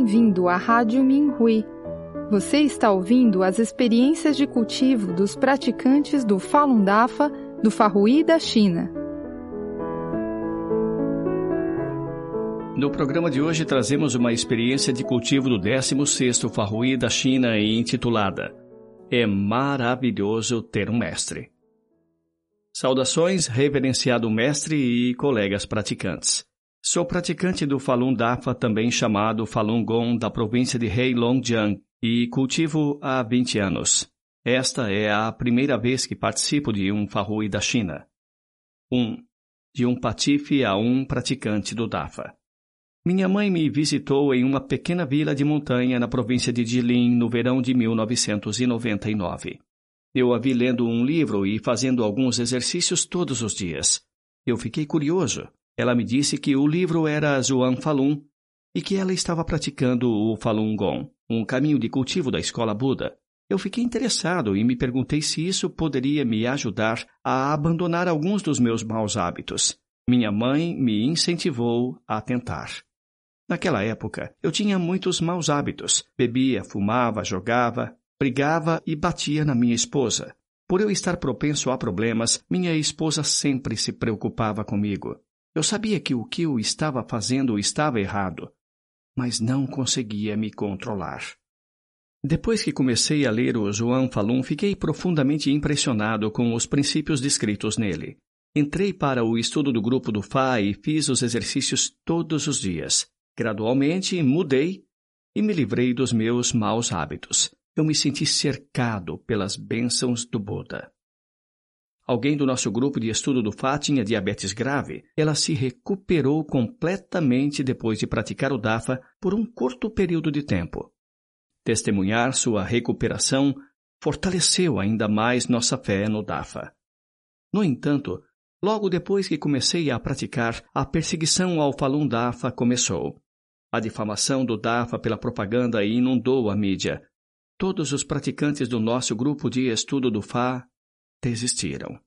bem-vindo à Rádio Minhui. Você está ouvindo as experiências de cultivo dos praticantes do Falun Dafa do Farrui da China. No programa de hoje trazemos uma experiência de cultivo do 16º Farrui da China intitulada É maravilhoso ter um mestre. Saudações, reverenciado mestre e colegas praticantes. Sou praticante do Falun Dafa, também chamado Falun Gong, da província de Heilongjiang, e cultivo há 20 anos. Esta é a primeira vez que participo de um Farrui da China. 1. Um, de um patife a um praticante do Dafa. Minha mãe me visitou em uma pequena vila de montanha na província de Jilin no verão de 1999. Eu a vi lendo um livro e fazendo alguns exercícios todos os dias. Eu fiquei curioso ela me disse que o livro era Zhuang Falun e que ela estava praticando o Falun Gong, um caminho de cultivo da escola Buda. Eu fiquei interessado e me perguntei se isso poderia me ajudar a abandonar alguns dos meus maus hábitos. Minha mãe me incentivou a tentar. Naquela época, eu tinha muitos maus hábitos. Bebia, fumava, jogava, brigava e batia na minha esposa. Por eu estar propenso a problemas, minha esposa sempre se preocupava comigo. Eu sabia que o que eu estava fazendo estava errado, mas não conseguia me controlar. Depois que comecei a ler o João Falun, fiquei profundamente impressionado com os princípios descritos nele. Entrei para o estudo do grupo do Fá e fiz os exercícios todos os dias. Gradualmente mudei e me livrei dos meus maus hábitos. Eu me senti cercado pelas bênçãos do Buda. Alguém do nosso grupo de estudo do FA tinha diabetes grave. Ela se recuperou completamente depois de praticar o DAFA por um curto período de tempo. Testemunhar sua recuperação fortaleceu ainda mais nossa fé no DAFA. No entanto, logo depois que comecei a praticar, a perseguição ao Falun Dafa começou. A difamação do Dafa pela propaganda inundou a mídia. Todos os praticantes do nosso grupo de estudo do Fá desistiram.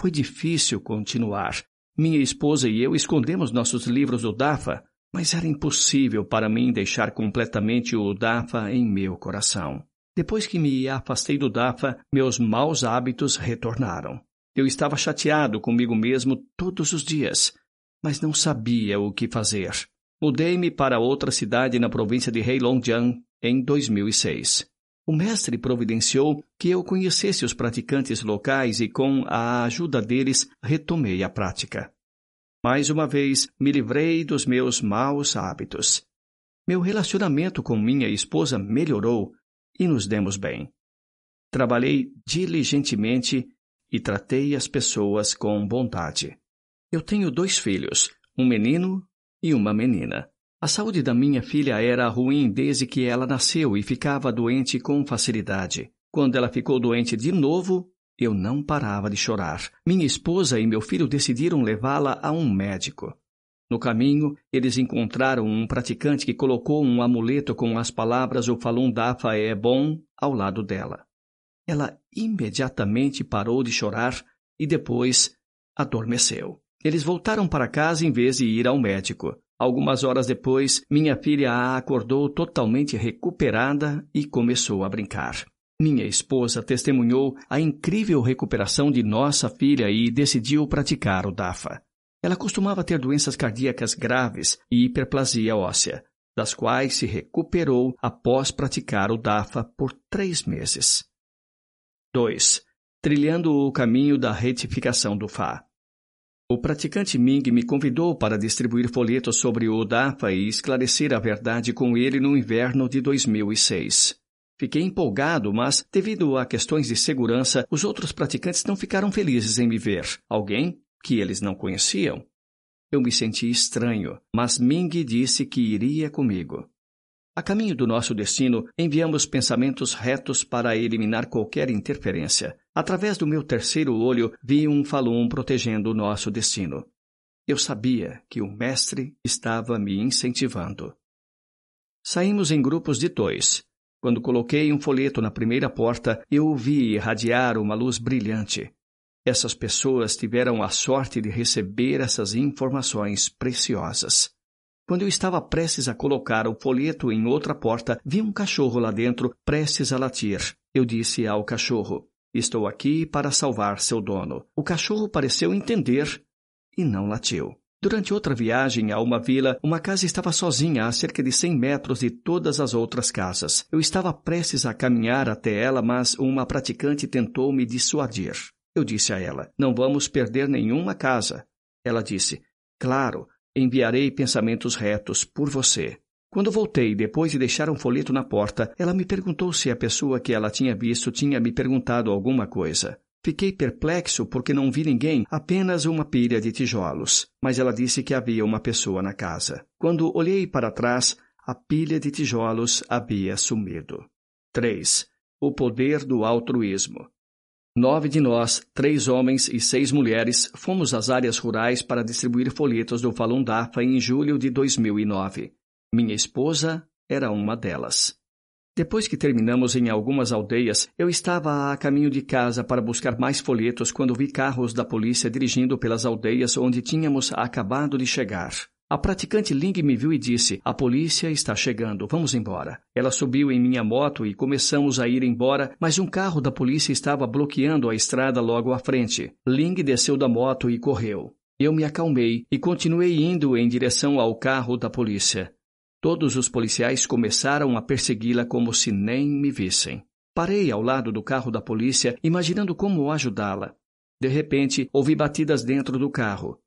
Foi difícil continuar. Minha esposa e eu escondemos nossos livros do Dafa, mas era impossível para mim deixar completamente o Dafa em meu coração. Depois que me afastei do Dafa, meus maus hábitos retornaram. Eu estava chateado comigo mesmo todos os dias, mas não sabia o que fazer. Mudei-me para outra cidade na província de Heilongjiang em 2006. O mestre providenciou que eu conhecesse os praticantes locais e, com a ajuda deles, retomei a prática. Mais uma vez, me livrei dos meus maus hábitos. Meu relacionamento com minha esposa melhorou e nos demos bem. Trabalhei diligentemente e tratei as pessoas com bondade. Eu tenho dois filhos, um menino e uma menina. A saúde da minha filha era ruim desde que ela nasceu e ficava doente com facilidade. Quando ela ficou doente de novo, eu não parava de chorar. Minha esposa e meu filho decidiram levá-la a um médico. No caminho, eles encontraram um praticante que colocou um amuleto com as palavras O Falun Dafa é bom ao lado dela. Ela imediatamente parou de chorar e depois adormeceu. Eles voltaram para casa em vez de ir ao médico. Algumas horas depois, minha filha a acordou totalmente recuperada e começou a brincar. Minha esposa testemunhou a incrível recuperação de nossa filha e decidiu praticar o DAFA. Ela costumava ter doenças cardíacas graves e hiperplasia óssea, das quais se recuperou após praticar o DAFA por três meses. 2. Trilhando o caminho da retificação do Fá. O praticante Ming me convidou para distribuir folhetos sobre o DAFA e esclarecer a verdade com ele no inverno de 2006. Fiquei empolgado, mas, devido a questões de segurança, os outros praticantes não ficaram felizes em me ver. Alguém que eles não conheciam. Eu me senti estranho, mas Ming disse que iria comigo. A caminho do nosso destino, enviamos pensamentos retos para eliminar qualquer interferência. Através do meu terceiro olho, vi um Falun protegendo o nosso destino. Eu sabia que o mestre estava me incentivando. Saímos em grupos de dois. Quando coloquei um folheto na primeira porta, eu vi irradiar uma luz brilhante. Essas pessoas tiveram a sorte de receber essas informações preciosas. Quando eu estava prestes a colocar o folheto em outra porta, vi um cachorro lá dentro, prestes a latir. Eu disse ao cachorro: Estou aqui para salvar seu dono. O cachorro pareceu entender e não latiu. Durante outra viagem a uma vila, uma casa estava sozinha a cerca de cem metros de todas as outras casas. Eu estava prestes a caminhar até ela, mas uma praticante tentou me dissuadir. Eu disse a ela: Não vamos perder nenhuma casa. Ela disse: Claro, Enviarei pensamentos retos por você. Quando voltei, depois de deixar um folheto na porta, ela me perguntou se a pessoa que ela tinha visto tinha me perguntado alguma coisa. Fiquei perplexo porque não vi ninguém, apenas uma pilha de tijolos. Mas ela disse que havia uma pessoa na casa. Quando olhei para trás, a pilha de tijolos havia sumido. 3. O poder do altruísmo. Nove de nós, três homens e seis mulheres, fomos às áreas rurais para distribuir folhetos do Falun Dafa em julho de 2009. Minha esposa era uma delas. Depois que terminamos em algumas aldeias, eu estava a caminho de casa para buscar mais folhetos quando vi carros da polícia dirigindo pelas aldeias onde tínhamos acabado de chegar. A praticante Ling me viu e disse: A polícia está chegando, vamos embora. Ela subiu em minha moto e começamos a ir embora, mas um carro da polícia estava bloqueando a estrada logo à frente. Ling desceu da moto e correu. Eu me acalmei e continuei indo em direção ao carro da polícia. Todos os policiais começaram a persegui-la como se nem me vissem. Parei ao lado do carro da polícia, imaginando como ajudá-la. De repente, ouvi batidas dentro do carro.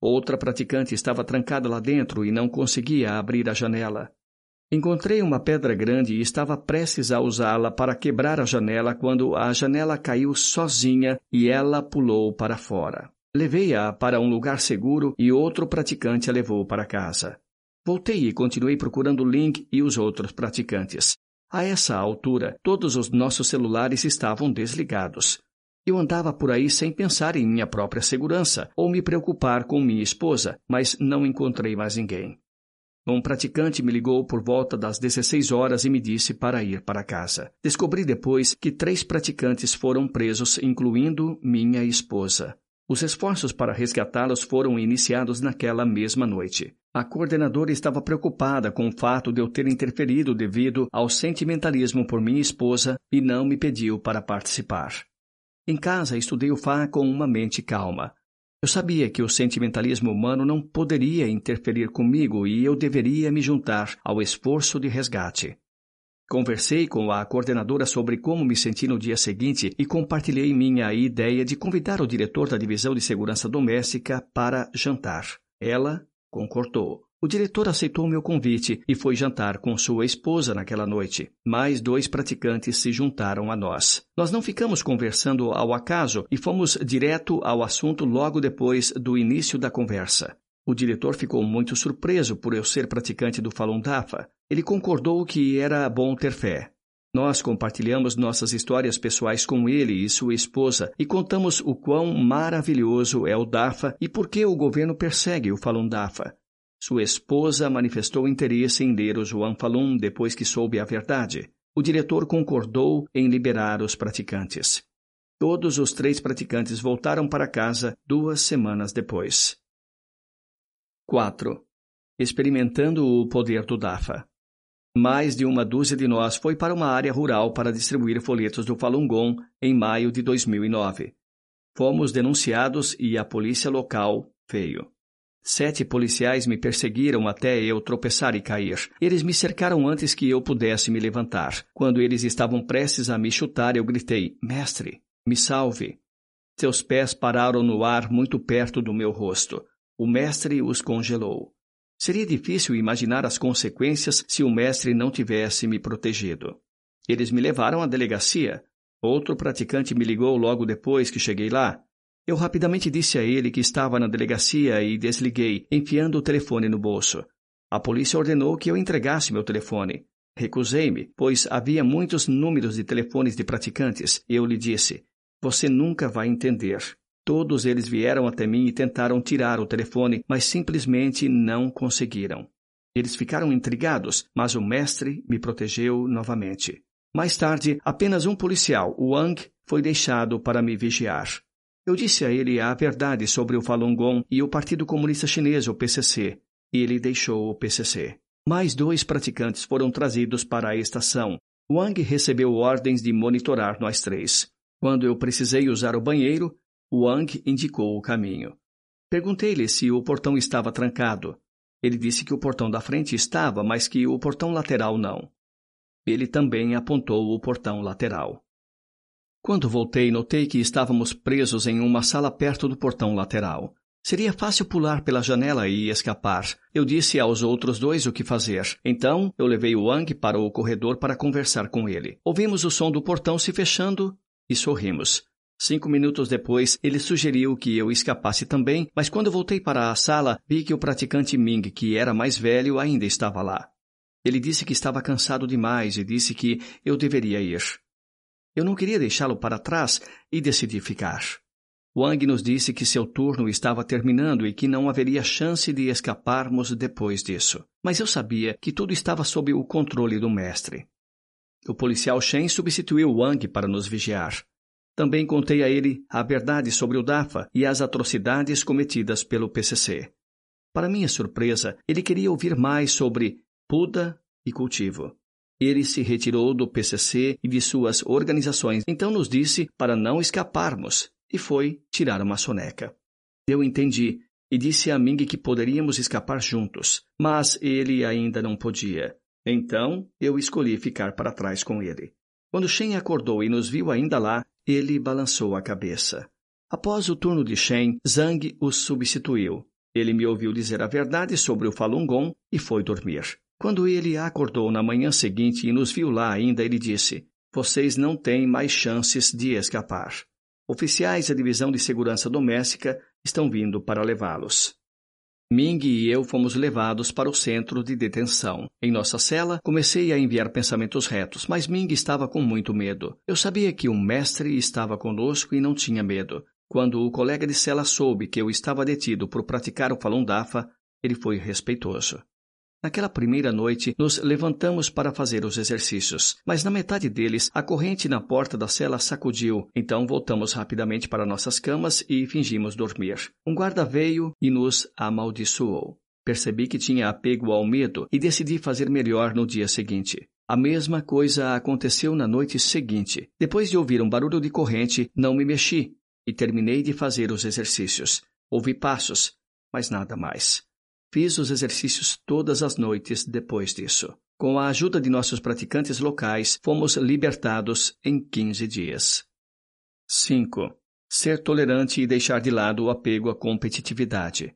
Outra praticante estava trancada lá dentro e não conseguia abrir a janela. Encontrei uma pedra grande e estava prestes a usá-la para quebrar a janela quando a janela caiu sozinha e ela pulou para fora. Levei-a para um lugar seguro e outro praticante a levou para casa. Voltei e continuei procurando Link e os outros praticantes. A essa altura, todos os nossos celulares estavam desligados. Eu andava por aí sem pensar em minha própria segurança ou me preocupar com minha esposa, mas não encontrei mais ninguém. Um praticante me ligou por volta das 16 horas e me disse para ir para casa. Descobri depois que três praticantes foram presos, incluindo minha esposa. Os esforços para resgatá-los foram iniciados naquela mesma noite. A coordenadora estava preocupada com o fato de eu ter interferido devido ao sentimentalismo por minha esposa e não me pediu para participar. Em casa, estudei o Fá com uma mente calma. Eu sabia que o sentimentalismo humano não poderia interferir comigo e eu deveria me juntar ao esforço de resgate. Conversei com a coordenadora sobre como me senti no dia seguinte e compartilhei minha ideia de convidar o diretor da Divisão de Segurança Doméstica para jantar. Ela concordou. O diretor aceitou meu convite e foi jantar com sua esposa naquela noite. Mais dois praticantes se juntaram a nós. Nós não ficamos conversando ao acaso e fomos direto ao assunto logo depois do início da conversa. O diretor ficou muito surpreso por eu ser praticante do Falun Dafa. Ele concordou que era bom ter fé. Nós compartilhamos nossas histórias pessoais com ele e sua esposa e contamos o quão maravilhoso é o Dafa e por que o governo persegue o Falun Dafa. Sua esposa manifestou interesse em ler o João Falun depois que soube a verdade. O diretor concordou em liberar os praticantes. Todos os três praticantes voltaram para casa duas semanas depois. 4. Experimentando o poder do DAFA. Mais de uma dúzia de nós foi para uma área rural para distribuir folhetos do Falun Gong em maio de 2009. Fomos denunciados e a polícia local veio. Sete policiais me perseguiram até eu tropeçar e cair. Eles me cercaram antes que eu pudesse me levantar. Quando eles estavam prestes a me chutar, eu gritei: Mestre, me salve. Seus pés pararam no ar muito perto do meu rosto. O mestre os congelou. Seria difícil imaginar as consequências se o mestre não tivesse me protegido. Eles me levaram à delegacia. Outro praticante me ligou logo depois que cheguei lá. Eu rapidamente disse a ele que estava na delegacia e desliguei, enfiando o telefone no bolso. A polícia ordenou que eu entregasse meu telefone. Recusei-me, pois havia muitos números de telefones de praticantes. Eu lhe disse: Você nunca vai entender. Todos eles vieram até mim e tentaram tirar o telefone, mas simplesmente não conseguiram. Eles ficaram intrigados, mas o mestre me protegeu novamente. Mais tarde, apenas um policial, Wang, foi deixado para me vigiar. Eu disse a ele a verdade sobre o Falun Gong e o Partido Comunista Chinês, o PCC. Ele deixou o PCC. Mais dois praticantes foram trazidos para a estação. Wang recebeu ordens de monitorar nós três. Quando eu precisei usar o banheiro, Wang indicou o caminho. Perguntei-lhe se o portão estava trancado. Ele disse que o portão da frente estava, mas que o portão lateral não. Ele também apontou o portão lateral. Quando voltei, notei que estávamos presos em uma sala perto do portão lateral. Seria fácil pular pela janela e escapar. Eu disse aos outros dois o que fazer. Então, eu levei o Wang para o corredor para conversar com ele. Ouvimos o som do portão se fechando e sorrimos. Cinco minutos depois, ele sugeriu que eu escapasse também, mas quando voltei para a sala, vi que o praticante Ming, que era mais velho, ainda estava lá. Ele disse que estava cansado demais e disse que eu deveria ir. Eu não queria deixá-lo para trás e decidi ficar. Wang nos disse que seu turno estava terminando e que não haveria chance de escaparmos depois disso. Mas eu sabia que tudo estava sob o controle do mestre. O policial Shen substituiu Wang para nos vigiar. Também contei a ele a verdade sobre o DAFA e as atrocidades cometidas pelo PCC. Para minha surpresa, ele queria ouvir mais sobre Puda e cultivo. Ele se retirou do PCC e de suas organizações, então nos disse para não escaparmos e foi tirar uma soneca. Eu entendi e disse a Ming que poderíamos escapar juntos, mas ele ainda não podia. Então eu escolhi ficar para trás com ele. Quando Shen acordou e nos viu ainda lá, ele balançou a cabeça. Após o turno de Shen, Zhang o substituiu. Ele me ouviu dizer a verdade sobre o Falun Gong e foi dormir. Quando ele acordou na manhã seguinte e nos viu lá ainda, ele disse: Vocês não têm mais chances de escapar. Oficiais da Divisão de Segurança Doméstica estão vindo para levá-los. Ming e eu fomos levados para o centro de detenção. Em nossa cela, comecei a enviar pensamentos retos, mas Ming estava com muito medo. Eu sabia que o mestre estava conosco e não tinha medo. Quando o colega de cela soube que eu estava detido por praticar o Falun Dafa, ele foi respeitoso. Naquela primeira noite, nos levantamos para fazer os exercícios, mas na metade deles, a corrente na porta da cela sacudiu. Então voltamos rapidamente para nossas camas e fingimos dormir. Um guarda veio e nos amaldiçoou. Percebi que tinha apego ao medo e decidi fazer melhor no dia seguinte. A mesma coisa aconteceu na noite seguinte. Depois de ouvir um barulho de corrente, não me mexi e terminei de fazer os exercícios. Ouvi passos, mas nada mais. Fiz os exercícios todas as noites depois disso. Com a ajuda de nossos praticantes locais, fomos libertados em 15 dias. 5. Ser tolerante e deixar de lado o apego à competitividade.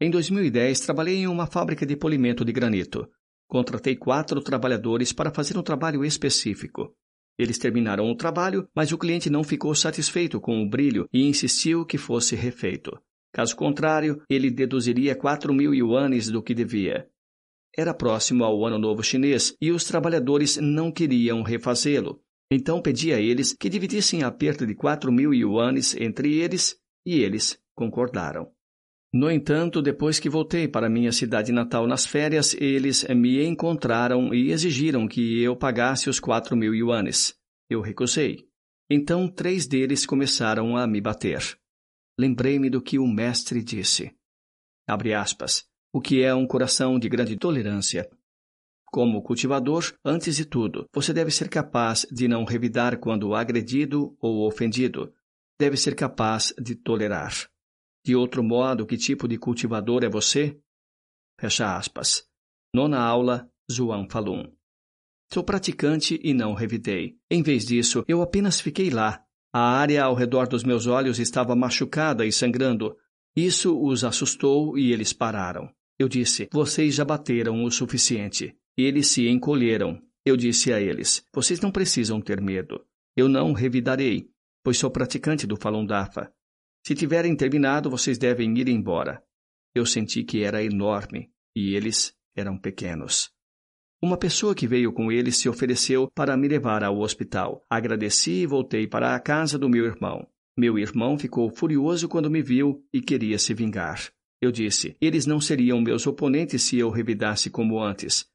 Em 2010, trabalhei em uma fábrica de polimento de granito. Contratei quatro trabalhadores para fazer um trabalho específico. Eles terminaram o trabalho, mas o cliente não ficou satisfeito com o brilho e insistiu que fosse refeito. Caso contrário, ele deduziria quatro mil yuanes do que devia. Era próximo ao Ano Novo Chinês e os trabalhadores não queriam refazê-lo. Então pedi a eles que dividissem a perda de quatro mil yuanes entre eles e eles concordaram. No entanto, depois que voltei para minha cidade natal nas férias, eles me encontraram e exigiram que eu pagasse os quatro mil yuanes. Eu recusei. Então, três deles começaram a me bater lembrei-me do que o mestre disse. Abre aspas. O que é um coração de grande tolerância. Como cultivador, antes de tudo, você deve ser capaz de não revidar quando agredido ou ofendido. Deve ser capaz de tolerar. De outro modo, que tipo de cultivador é você? Fecha aspas. Nona aula, Zhuang Falun. Sou praticante e não revidei. Em vez disso, eu apenas fiquei lá, a área ao redor dos meus olhos estava machucada e sangrando. Isso os assustou e eles pararam. Eu disse: Vocês já bateram o suficiente. Eles se encolheram. Eu disse a eles: Vocês não precisam ter medo. Eu não revidarei, pois sou praticante do Falun Dafa. Se tiverem terminado, vocês devem ir embora. Eu senti que era enorme e eles eram pequenos. Uma pessoa que veio com ele se ofereceu para me levar ao hospital. Agradeci e voltei para a casa do meu irmão. Meu irmão ficou furioso quando me viu e queria se vingar. Eu disse: eles não seriam meus oponentes se eu revidasse como antes.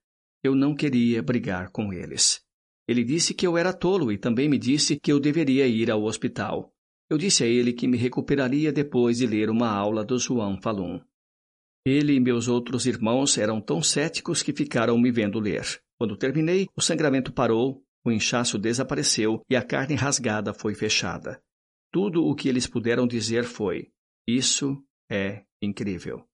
Eu não queria brigar com eles. Ele disse que eu era tolo e também me disse que eu deveria ir ao hospital. Eu disse a ele que me recuperaria depois de ler uma aula do João Falun. Ele e meus outros irmãos eram tão céticos que ficaram me vendo ler. Quando terminei, o sangramento parou, o inchaço desapareceu e a carne rasgada foi fechada. Tudo o que eles puderam dizer foi: Isso é incrível.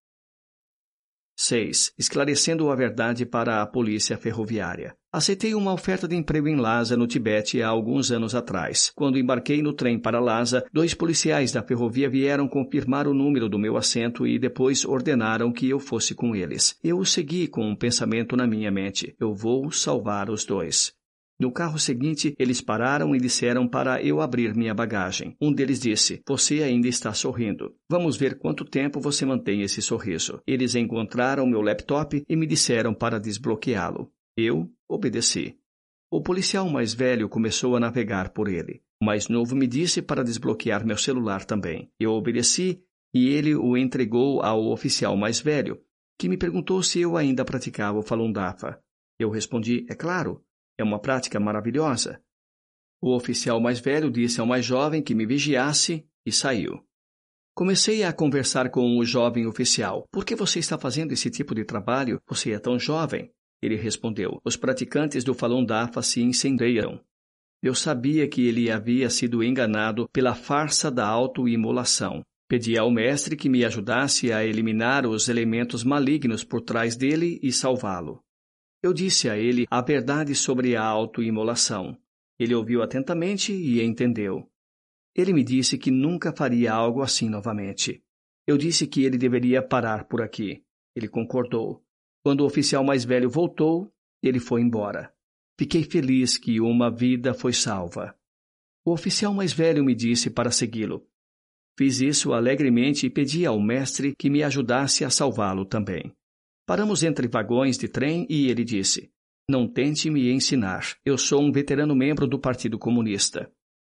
6. Esclarecendo a verdade para a polícia ferroviária. Aceitei uma oferta de emprego em Lhasa, no Tibete, há alguns anos atrás. Quando embarquei no trem para Lhasa, dois policiais da ferrovia vieram confirmar o número do meu assento e depois ordenaram que eu fosse com eles. Eu o segui com um pensamento na minha mente: eu vou salvar os dois. No carro seguinte, eles pararam e disseram para eu abrir minha bagagem. Um deles disse: Você ainda está sorrindo. Vamos ver quanto tempo você mantém esse sorriso. Eles encontraram meu laptop e me disseram para desbloqueá-lo. Eu obedeci. O policial mais velho começou a navegar por ele. O mais novo me disse para desbloquear meu celular também. Eu obedeci e ele o entregou ao oficial mais velho, que me perguntou se eu ainda praticava o Falun Dafa. Eu respondi: É claro. É uma prática maravilhosa. O oficial mais velho disse ao mais jovem que me vigiasse e saiu. Comecei a conversar com o jovem oficial. Por que você está fazendo esse tipo de trabalho? Você é tão jovem. Ele respondeu: Os praticantes do Falun Dafa se incendiaram. Eu sabia que ele havia sido enganado pela farsa da autoimolação. Pedi ao mestre que me ajudasse a eliminar os elementos malignos por trás dele e salvá-lo. Eu disse a ele a verdade sobre a autoimolação. Ele ouviu atentamente e entendeu. Ele me disse que nunca faria algo assim novamente. Eu disse que ele deveria parar por aqui. Ele concordou. Quando o oficial mais velho voltou, ele foi embora. Fiquei feliz que uma vida foi salva. O oficial mais velho me disse para segui-lo. Fiz isso alegremente e pedi ao mestre que me ajudasse a salvá-lo também. Paramos entre vagões de trem e ele disse: Não tente me ensinar. Eu sou um veterano membro do Partido Comunista.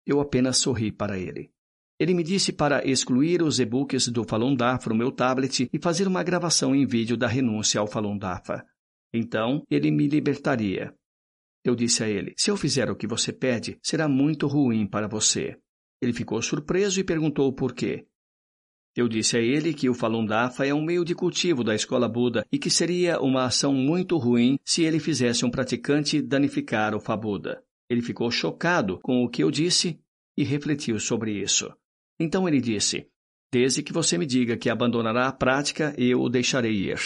Eu apenas sorri para ele. Ele me disse para excluir os e-books do Falun Dafa no meu tablet e fazer uma gravação em vídeo da renúncia ao Falun Dafa. Então, ele me libertaria. Eu disse a ele: Se eu fizer o que você pede, será muito ruim para você. Ele ficou surpreso e perguntou por quê. Eu disse a ele que o Falun Dafa é um meio de cultivo da escola Buda e que seria uma ação muito ruim se ele fizesse um praticante danificar o Fabuda. Ele ficou chocado com o que eu disse e refletiu sobre isso. Então ele disse: Desde que você me diga que abandonará a prática, eu o deixarei ir.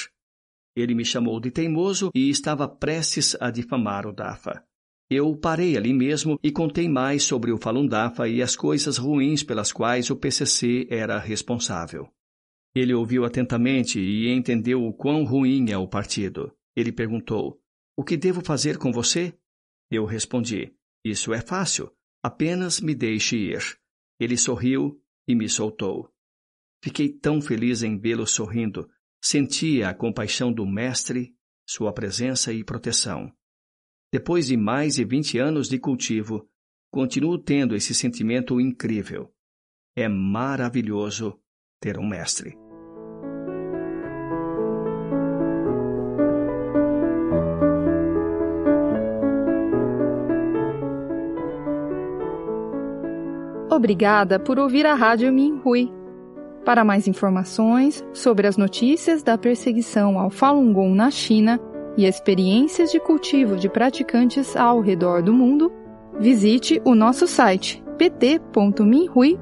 Ele me chamou de teimoso e estava prestes a difamar o Dafa. Eu parei ali mesmo e contei mais sobre o Falun Dafa e as coisas ruins pelas quais o PCC era responsável. Ele ouviu atentamente e entendeu o quão ruim é o partido. Ele perguntou: O que devo fazer com você? Eu respondi: Isso é fácil. Apenas me deixe ir. Ele sorriu e me soltou. Fiquei tão feliz em vê-lo sorrindo. Sentia a compaixão do Mestre, sua presença e proteção. Depois de mais de 20 anos de cultivo, continuo tendo esse sentimento incrível. É maravilhoso ter um mestre. Obrigada por ouvir a Rádio Minhui. Para mais informações sobre as notícias da perseguição ao Falun Gong na China, e experiências de cultivo de praticantes ao redor do mundo, visite o nosso site pt.minhui.org.